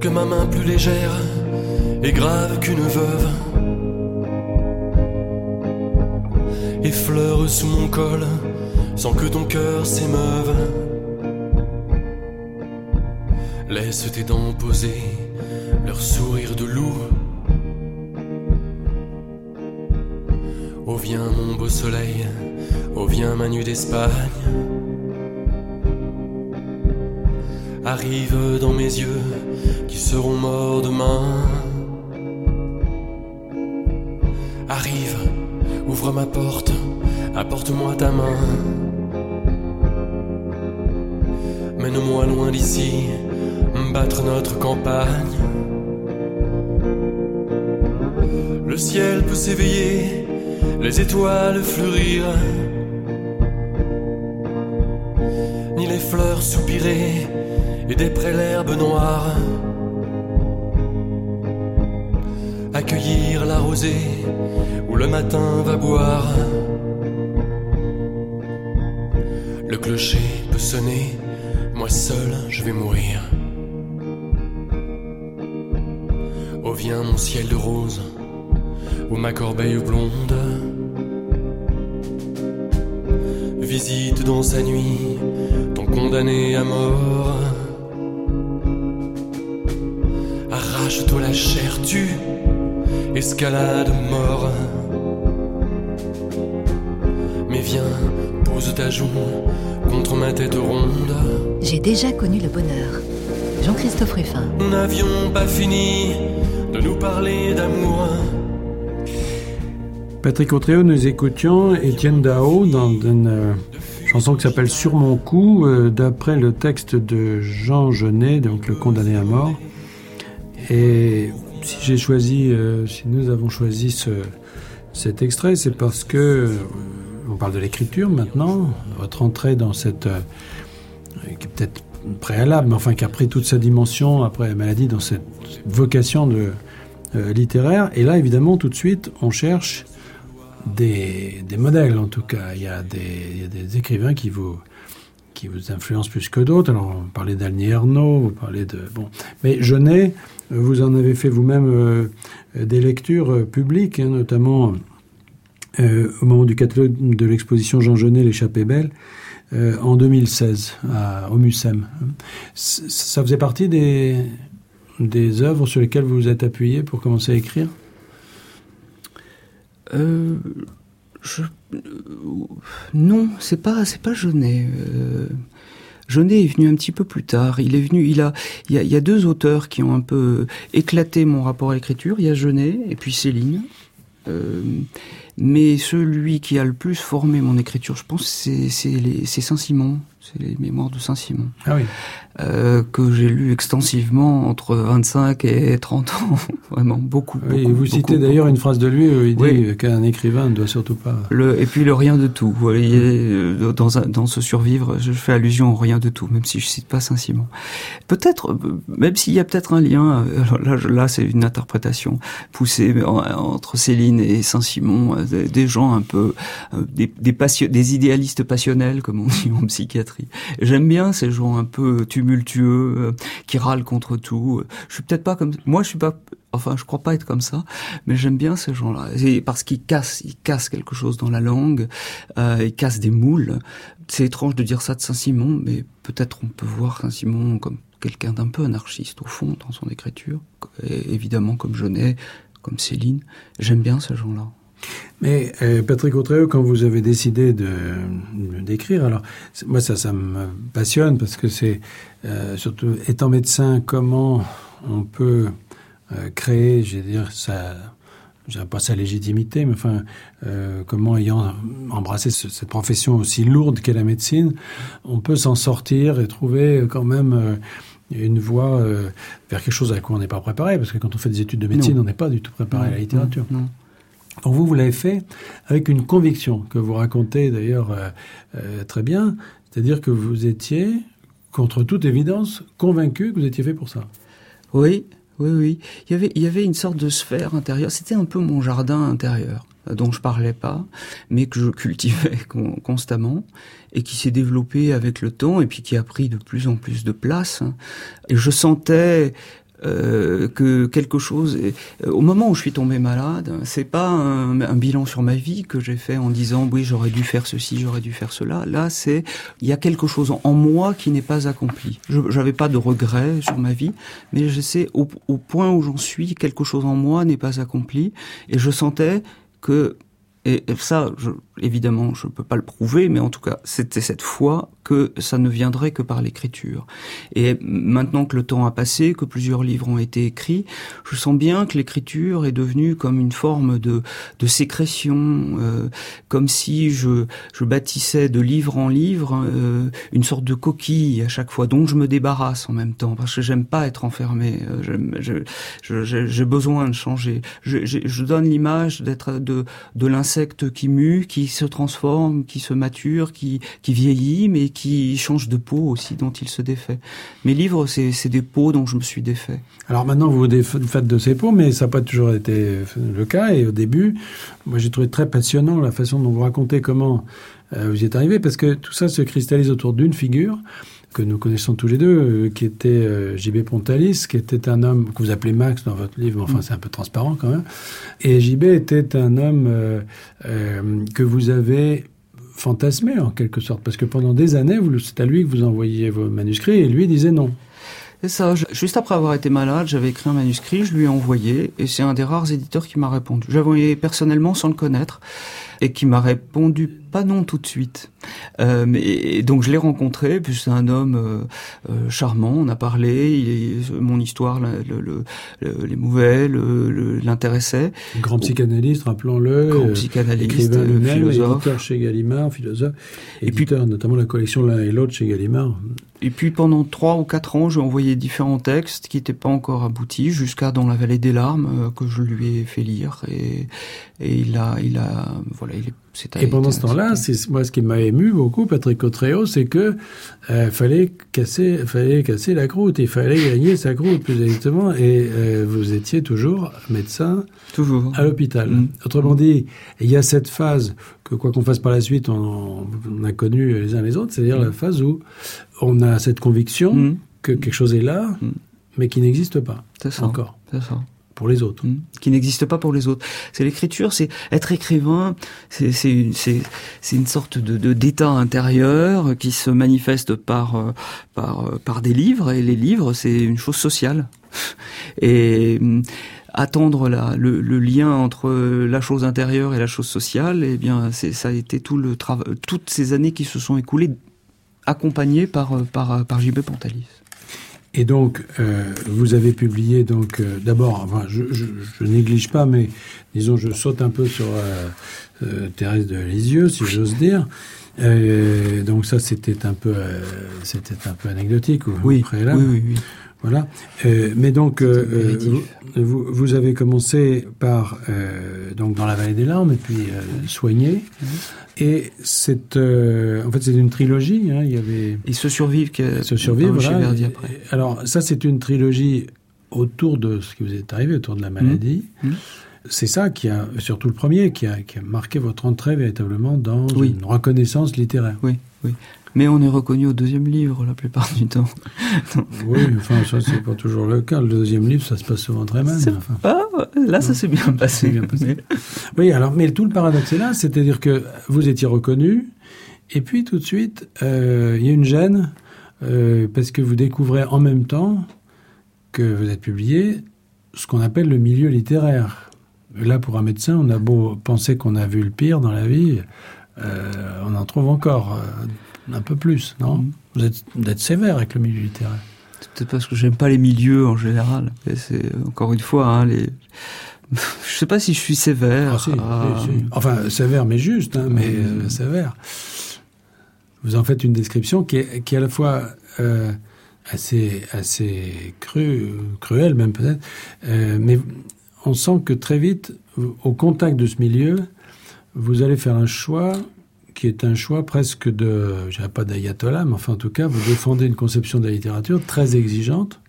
Speaker 7: Que ma main plus légère et grave qu'une veuve effleure sous mon col sans que ton cœur s'émeuve. Laisse tes dents poser leur sourire de loup. Oh viens mon beau soleil, oh viens ma nuit d'Espagne. Arrive dans mes yeux qui seront morts demain. Ouvre ma porte, apporte-moi ta main. Mène-moi loin d'ici, battre notre campagne. Le ciel peut s'éveiller, les étoiles fleurir. Ni les fleurs soupirer et des l'herbe noire. Accueillir la rosée le matin va boire. Le clocher peut sonner, moi seul je vais mourir. Oh viens mon ciel de rose, ou ma corbeille blonde. Visite dans sa nuit ton condamné à mort. Arrache-toi la chair, tu escalade mort. Viens, pose ta joue contre ma tête ronde.
Speaker 1: J'ai déjà connu le bonheur. Jean-Christophe Ruffin.
Speaker 7: Nous n'avions pas fini de nous parler d'amour.
Speaker 2: Patrick Autréau, nous écoutions Étienne Dao dans une euh, chanson qui s'appelle Sur mon cou, euh, d'après le texte de Jean Genet, donc le condamné à mort. Et si j'ai choisi, euh, si nous avons choisi ce, cet extrait, c'est parce que euh, on parle de l'écriture maintenant, votre entrée dans cette euh, qui est peut-être préalable, mais enfin qui a pris toute sa dimension après la maladie dans cette vocation de euh, littéraire. Et là, évidemment, tout de suite, on cherche des, modèles. En tout cas, il y a des, écrivains qui vous qui vous influencent plus que d'autres. Alors, on parlait d'Alnier Ernaud, vous parlez de bon, mais Genet, vous en avez fait vous-même euh, des lectures publiques, hein, notamment euh, au moment du catalogue de l'exposition Jean Genet, l'échappée belle, euh, en 2016 à, au Mucem. C- Ça faisait partie des, des œuvres sur lesquelles vous vous êtes appuyé pour commencer à écrire?
Speaker 3: Euh, non, c'est pas, c'est pas Genet. Genet est venu un petit peu plus tard. Il est venu, il y a, il y a deux auteurs qui ont un peu éclaté mon rapport à l'écriture. Il y a Genet et puis Céline. Euh, mais celui qui a le plus formé mon écriture, je pense, c'est Saint-Simon, c'est les Mémoires de Saint-Simon,
Speaker 2: Ah oui.
Speaker 3: euh, que j'ai lu extensivement entre 25 et 30 ans, vraiment beaucoup.
Speaker 2: Oui,
Speaker 3: beaucoup,
Speaker 2: vous citez d'ailleurs une phrase de lui où il dit
Speaker 3: Oui.
Speaker 2: qu'un écrivain ne doit surtout pas.
Speaker 3: Le, et puis le rien de tout. Vous voyez, euh, dans, dans ce survivre, je fais allusion au rien de tout, même si je cite pas Saint-Simon. Peut-être, euh, même s'il y a peut-être un lien, là, là c'est une interprétation poussée entre Céline et Saint-Simon, des, des gens un peu, des, des, passion- des idéalistes passionnels, comme on dit en psychiatrie. J'aime bien ces gens un peu tumultueux, euh, qui râlent contre tout. Je suis peut-être pas comme, moi je suis pas, enfin je crois pas être comme ça, mais j'aime bien ces gens-là. Parce qu'ils cassent, ils cassent quelque chose dans la langue, euh, ils cassent des moules. C'est étrange de dire ça de Saint-Simon, mais peut-être on peut voir Saint-Simon comme quelqu'un d'un peu anarchiste au fond dans son écriture, et évidemment comme Genet, comme Céline. J'aime bien ces gens-là.
Speaker 2: Mais euh, Patrick Autréau, quand vous avez décidé de d'écrire, alors moi ça, ça me passionne parce que c'est euh, surtout étant médecin, comment on peut euh, créer, je vais dire ça, je pas sa légitimité, mais enfin comment ayant embrassé ce- cette profession aussi lourde qu'est la médecine, on peut s'en sortir et trouver quand même une voie vers quelque chose à quoi on n'est pas préparé, parce que quand on fait des études de médecine,
Speaker 3: Non.
Speaker 2: on n'est pas du tout préparé à la littérature.
Speaker 3: Non.
Speaker 2: Donc vous, vous l'avez fait avec une conviction que vous racontez d'ailleurs euh, euh, très bien, c'est-à-dire que vous étiez, contre toute évidence, convaincu que vous étiez fait pour ça.
Speaker 3: Oui, oui, oui. Il y avait, une sorte de sphère intérieure. C'était un peu mon jardin intérieur euh, dont je parlais pas, mais que je cultivais con- constamment et qui s'est développé avec le temps et puis qui a pris de plus en plus de place. Et je sentais euh, que quelque chose. euh, au moment où je suis tombé malade, c'est pas un, un bilan sur ma vie que j'ai fait en disant oui j'aurais dû faire ceci, j'aurais dû faire cela. Là, c'est il y a quelque chose en moi qui n'est pas accompli. Je n'avais pas de regrets sur ma vie, mais je sais au, au point où j'en suis, quelque chose en moi n'est pas accompli, et je sentais que Et ça, je, évidemment, je ne peux pas le prouver, mais en tout cas, c'était cette foi que ça ne viendrait que par l'écriture. Et maintenant que le temps a passé, que plusieurs livres ont été écrits, je sens bien que l'écriture est devenue comme une forme de, de sécrétion, euh, comme si je, je bâtissais de livre en livre euh, une sorte de coquille à chaque fois, dont je me débarrasse en même temps, parce que j'aime pas être enfermé. Euh, j'ai besoin de changer. Je, je, je donne l'image d'être de, de l'insecte qui mue, qui se transforme, qui se mature, qui, qui vieillit, mais qui change de peau aussi, dont il se défait. Mes livres, c'est des peaux dont je me suis défait.
Speaker 2: Alors maintenant, vous vous faites de ces peaux, mais ça n'a pas toujours été le cas. Et au début, moi, j'ai trouvé très passionnant la façon dont vous racontez comment euh, vous y êtes arrivé, parce que tout ça se cristallise autour d'une figure que nous connaissons tous les deux, euh, qui était euh, JB Pontalis, qui était un homme que vous appelez Max dans votre livre, enfin mm. c'est un peu transparent quand même. Et JB était un homme euh, que vous avez fantasmé en quelque sorte, parce que pendant des années, c'est à lui que vous envoyiez vos manuscrits, et lui disait non.
Speaker 3: C'est ça. juste après avoir été malade, j'avais écrit un manuscrit, je lui ai envoyé, et c'est un des rares éditeurs qui m'a répondu. J'avais envoyé personnellement sans le connaître et qui m'a répondu pas non tout de suite. Euh, mais donc je l'ai rencontré, puis c'est un homme euh, euh, charmant. On a parlé, il mon histoire le, le, le, l'émouvait, l'intéressait.
Speaker 2: Grand psychanalyste, rappelons-le.
Speaker 3: Grand psychanalyste, écrivain
Speaker 2: philosophe. éditeur chez Gallimard, philosophe, éditeur et puis, notamment la collection l'un et l'autre chez Gallimard.
Speaker 3: Et puis pendant trois ou quatre ans, j'ai envoyé différents textes qui n'étaient pas encore aboutis, jusqu'à dans la vallée des larmes que je lui ai fait lire et, et il a, il a, voilà, il est
Speaker 2: et pendant ce temps-là, c'est moi ce qui m'a ému beaucoup, Patrick Cotréo, c'est que euh, fallait casser, fallait casser la croûte, il fallait gagner sa croûte plus exactement, et euh, vous étiez toujours médecin,
Speaker 3: toujours
Speaker 2: à l'hôpital. Mm. Autrement dit, il y a cette phase que quoi qu'on fasse par la suite, on, a connu les uns les autres, c'est-à-dire la phase où on a cette conviction mm. que quelque chose est là, mm. mais qui n'existe pas encore.
Speaker 3: C'est ça
Speaker 2: pour les autres.
Speaker 3: Mmh. Qui n'existe pas pour les autres. C'est l'écriture, c'est être écrivain, c'est c'est une sorte de d'état intérieur qui se manifeste par euh, par euh, par des livres et les livres c'est une chose sociale. Et mmh, attendre la, le, le, lien entre la chose intérieure et la chose sociale, eh bien, ça a été tout le travail, toutes ces années qui se sont écoulées accompagnées par par par JB Pontalis.
Speaker 2: Et donc, euh, vous avez publié, donc, euh, d'abord, enfin, je, je, je, néglige pas, mais disons, je saute un peu sur euh, euh Thérèse de Lisieux, si j'ose dire. donc ça, c'était un peu, c'était un peu anecdotique.
Speaker 3: Oui, oui, oui, oui.
Speaker 2: Voilà. Euh, mais donc, euh, vous, vous, avez commencé par euh, donc dans la vallée des larmes et puis soigner. Et c'est en fait c'est une trilogie. Hein, il y avait.
Speaker 3: Ils se survivent. Que,
Speaker 2: se survivent. Voilà. Après. Alors ça c'est une trilogie autour de ce qui vous est arrivé, autour de la maladie. Mmh. Mmh. C'est ça qui a, surtout le premier, qui a, qui a marqué votre entrée véritablement dans une reconnaissance littéraire.
Speaker 3: Oui, oui. Mais on est reconnu au deuxième livre la plupart du temps.
Speaker 2: oui, enfin, ça, c'est pas toujours le cas. Le deuxième livre, ça se passe souvent très mal. Enfin.
Speaker 3: là, ça s'est bien passé. Bien passé.
Speaker 2: Oui, alors, mais tout le paradoxe est là, c'est-à-dire que vous étiez reconnu, et puis tout de suite, euh, il y a une gêne, euh, parce que vous découvrez en même temps que vous êtes publié ce qu'on appelle le milieu littéraire. Là, pour un médecin, on a beau penser qu'on a vu le pire dans la vie, euh, on en trouve encore un peu plus, non mm. Vous êtes, sévère avec le milieu littéraire.
Speaker 3: C'est peut-être parce que j'aime pas les milieux en général. C'est encore une fois, hein, les... je sais pas si je suis sévère.
Speaker 2: Ah, ah. Enfin, sévère mais juste, hein, mais euh, sévère. Vous en faites une description qui est, qui est à la fois euh, assez, assez crue, cruelle même peut-être, euh, mais on sent que très vite, au contact de ce milieu, vous allez faire un choix qui est un choix presque de, je dirais pas d'ayatollah, mais enfin en tout cas, vous défendez une conception de la littérature très exigeante.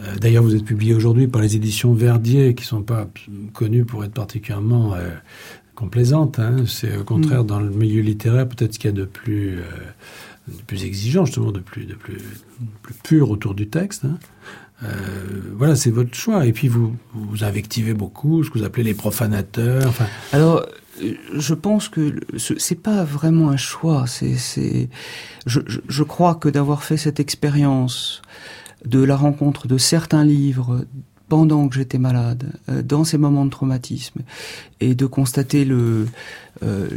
Speaker 2: Euh, d'ailleurs, vous êtes publié aujourd'hui par les éditions Verdier, qui sont pas connues pour être particulièrement euh, complaisantes. Hein. C'est au contraire mm. dans le milieu littéraire peut-être ce qu'il y a de plus, euh, de plus exigeant, justement, de plus, de plus, plus pur autour du texte. Hein. Euh, voilà, c'est votre choix. Et puis vous vous invectivez beaucoup, ce que vous appelez les profanateurs. Enfin,
Speaker 3: alors je pense que c'est pas vraiment un choix. C'est, je, je, crois que d'avoir fait cette expérience de la rencontre de certains livres pendant que j'étais malade, euh, dans ces moments de traumatisme, et de constater le euh,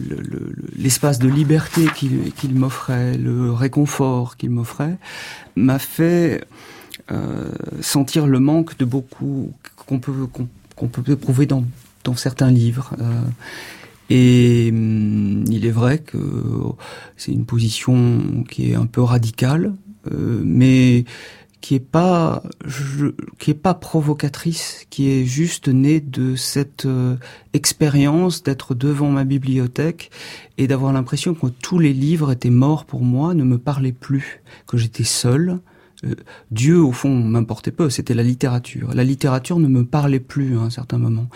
Speaker 3: l'espace de liberté qu'il m'offrait, le réconfort qu'il m'offrait, m'a fait euh, sentir le manque de beaucoup qu'on peut qu'on peut trouver dans dans certains livres. Euh, et hum, il est vrai que c'est une position qui est un peu radicale, euh, mais qui est pas je, qui est pas provocatrice, qui est juste née de cette euh, expérience d'être devant ma bibliothèque et d'avoir l'impression que tous les livres étaient morts pour moi, ne me parlaient plus, que j'étais seul. Euh, Dieu, au fond, m'importait peu, c'était la littérature. La littérature ne me parlait plus à un certain moment.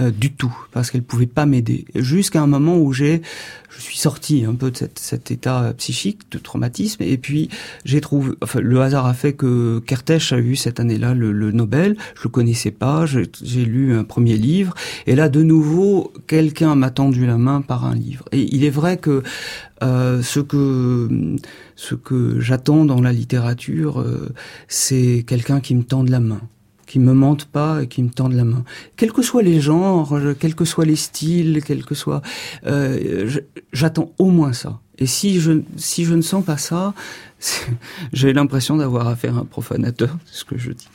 Speaker 3: Euh, du tout, parce qu'elle pouvait pas m'aider. Jusqu'à un moment où j'ai, je suis sorti un peu de cet état psychique de traumatisme, et puis j'ai trouvé, enfin, le hasard a fait que Kertész a eu cette année-là le, Nobel. Je le connaissais pas, j'ai lu un premier livre, et là de nouveau, quelqu'un m'a tendu la main par un livre. Et il est vrai que euh, ce que ce que j'attends dans la littérature, euh, c'est quelqu'un qui me tende la main qui me mentent pas et qui me tendent la main. Quels que soient les genres, quels que soient les styles, quels que soient, euh, j'attends au moins ça. Et si je si je ne sens pas ça, j'ai l'impression d'avoir affaire à un profanateur, c'est ce que je dis.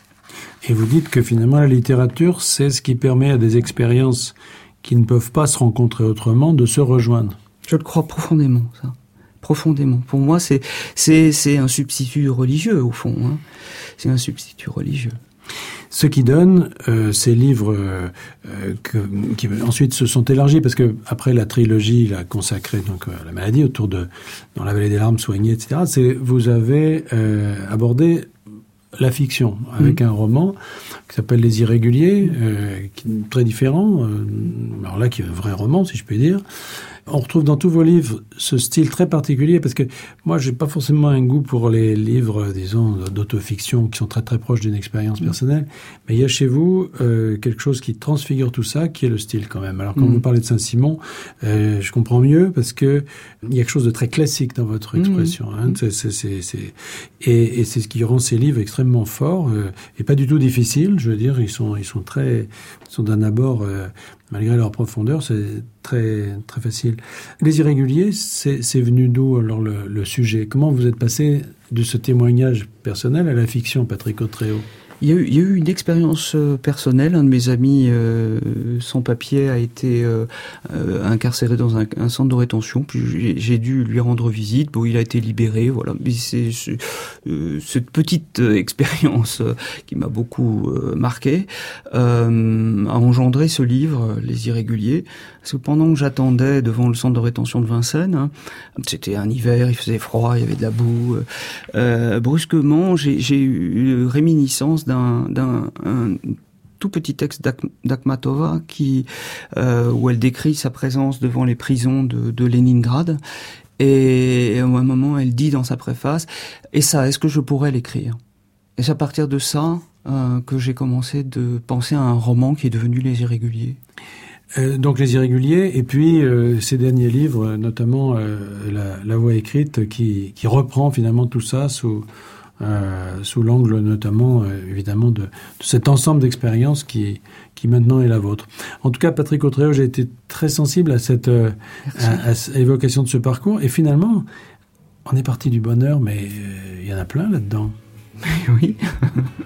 Speaker 2: Et vous dites que finalement la littérature, c'est ce qui permet à des expériences qui ne peuvent pas se rencontrer autrement de se rejoindre.
Speaker 3: Je le crois profondément, ça. Profondément. Pour moi, c'est c'est c'est un substitut religieux au fond. Hein. C'est un substitut religieux.
Speaker 2: Ce qui donne euh, ces livres euh, euh, que, qui ensuite se sont élargis parce que après la trilogie, il a consacré donc à la maladie autour de dans la vallée des larmes soignées, etc. C'est vous avez abordé la fiction avec mmh. un roman qui s'appelle Les Irréguliers, qui très différent. alors là, qui est un vrai roman, si je puis dire. On retrouve dans tous vos livres ce style très particulier parce que moi, j'ai pas forcément un goût pour les livres, disons, d'autofiction qui sont très très proches d'une expérience mm. personnelle. Mais il y a chez vous euh, quelque chose qui transfigure tout ça, qui est le style quand même. Alors quand mm. vous parlez de Saint-Simon, euh, je comprends mieux parce que il y a quelque chose de très classique dans votre mm. expression. Hein. C'est, c'est, c'est, et, et c'est ce qui rend ces livres extrêmement forts euh, et pas du tout difficiles. Je veux dire, ils sont, ils sont très, ils sont d'un abord euh, malgré leur profondeur, c'est très très facile. Les irréguliers, c'est venu d'où alors le, sujet? Comment vous êtes passé de ce témoignage personnel à la fiction, Patrick Autréau
Speaker 3: il y, a eu, il y a eu une expérience euh, personnelle. Un de mes amis euh, sans papier a été euh, euh, incarcéré dans un, un, centre de rétention. Puis j'ai dû lui rendre visite. Bon, il a été libéré. Voilà. C'est cette petite expérience qui m'a beaucoup marqué a engendré ce livre, Les Irréguliers. Parce que pendant que j'attendais devant le centre de rétention de Vincennes, hein, c'était un hiver, il faisait froid, il y avait de la boue. brusquement, j'ai eu réminiscence d'un tout petit texte d'Akhmatova qui euh, où elle décrit sa présence devant les prisons de, de Leningrad et à un moment elle dit dans sa préface et ça est-ce que je pourrais l'écrire? Et c'est à partir de ça euh, que j'ai commencé de penser à un roman qui est devenu Les Irréguliers.
Speaker 2: Euh, donc les irréguliers et puis euh, ces derniers livres, notamment la, la, voix écrite, qui reprend finalement tout ça sous euh, sous l'angle notamment euh, évidemment de, de, cet ensemble d'expériences qui, qui maintenant est la vôtre. En tout cas, Patrick Autréau, j'ai été très sensible à cette euh, à, à, évocation de ce parcours et finalement, on est parti du bonheur, mais il y en a plein là-dedans.
Speaker 3: oui.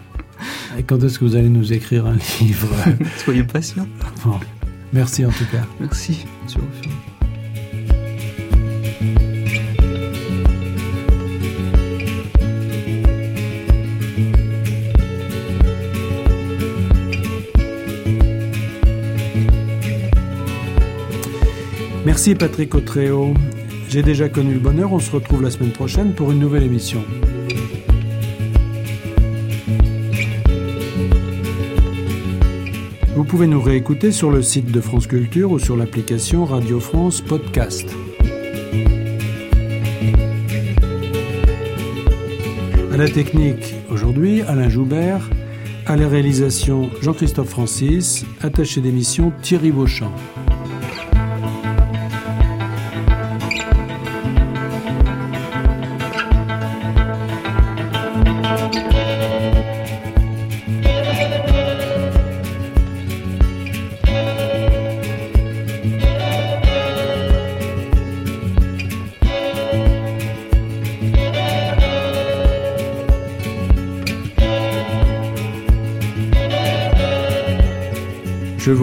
Speaker 2: et quand est-ce que vous allez nous écrire un livre?
Speaker 3: Soyez patient.
Speaker 2: Bon. Merci en tout cas.
Speaker 3: Merci, monsieur
Speaker 2: Merci Patrick Autréau. J'ai déjà connu le bonheur. On se retrouve la semaine prochaine pour une nouvelle émission. Vous pouvez nous réécouter sur le site de France Culture ou sur l'application Radio France Podcast. À la technique, aujourd'hui, Alain Joubert. À la réalisation, Jean-Christophe Francis. Attaché d'émission, Thierry Beauchamp.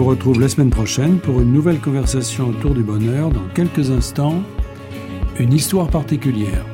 Speaker 2: Retrouve la semaine prochaine pour une nouvelle conversation autour du bonheur. Dans quelques instants, une histoire particulière.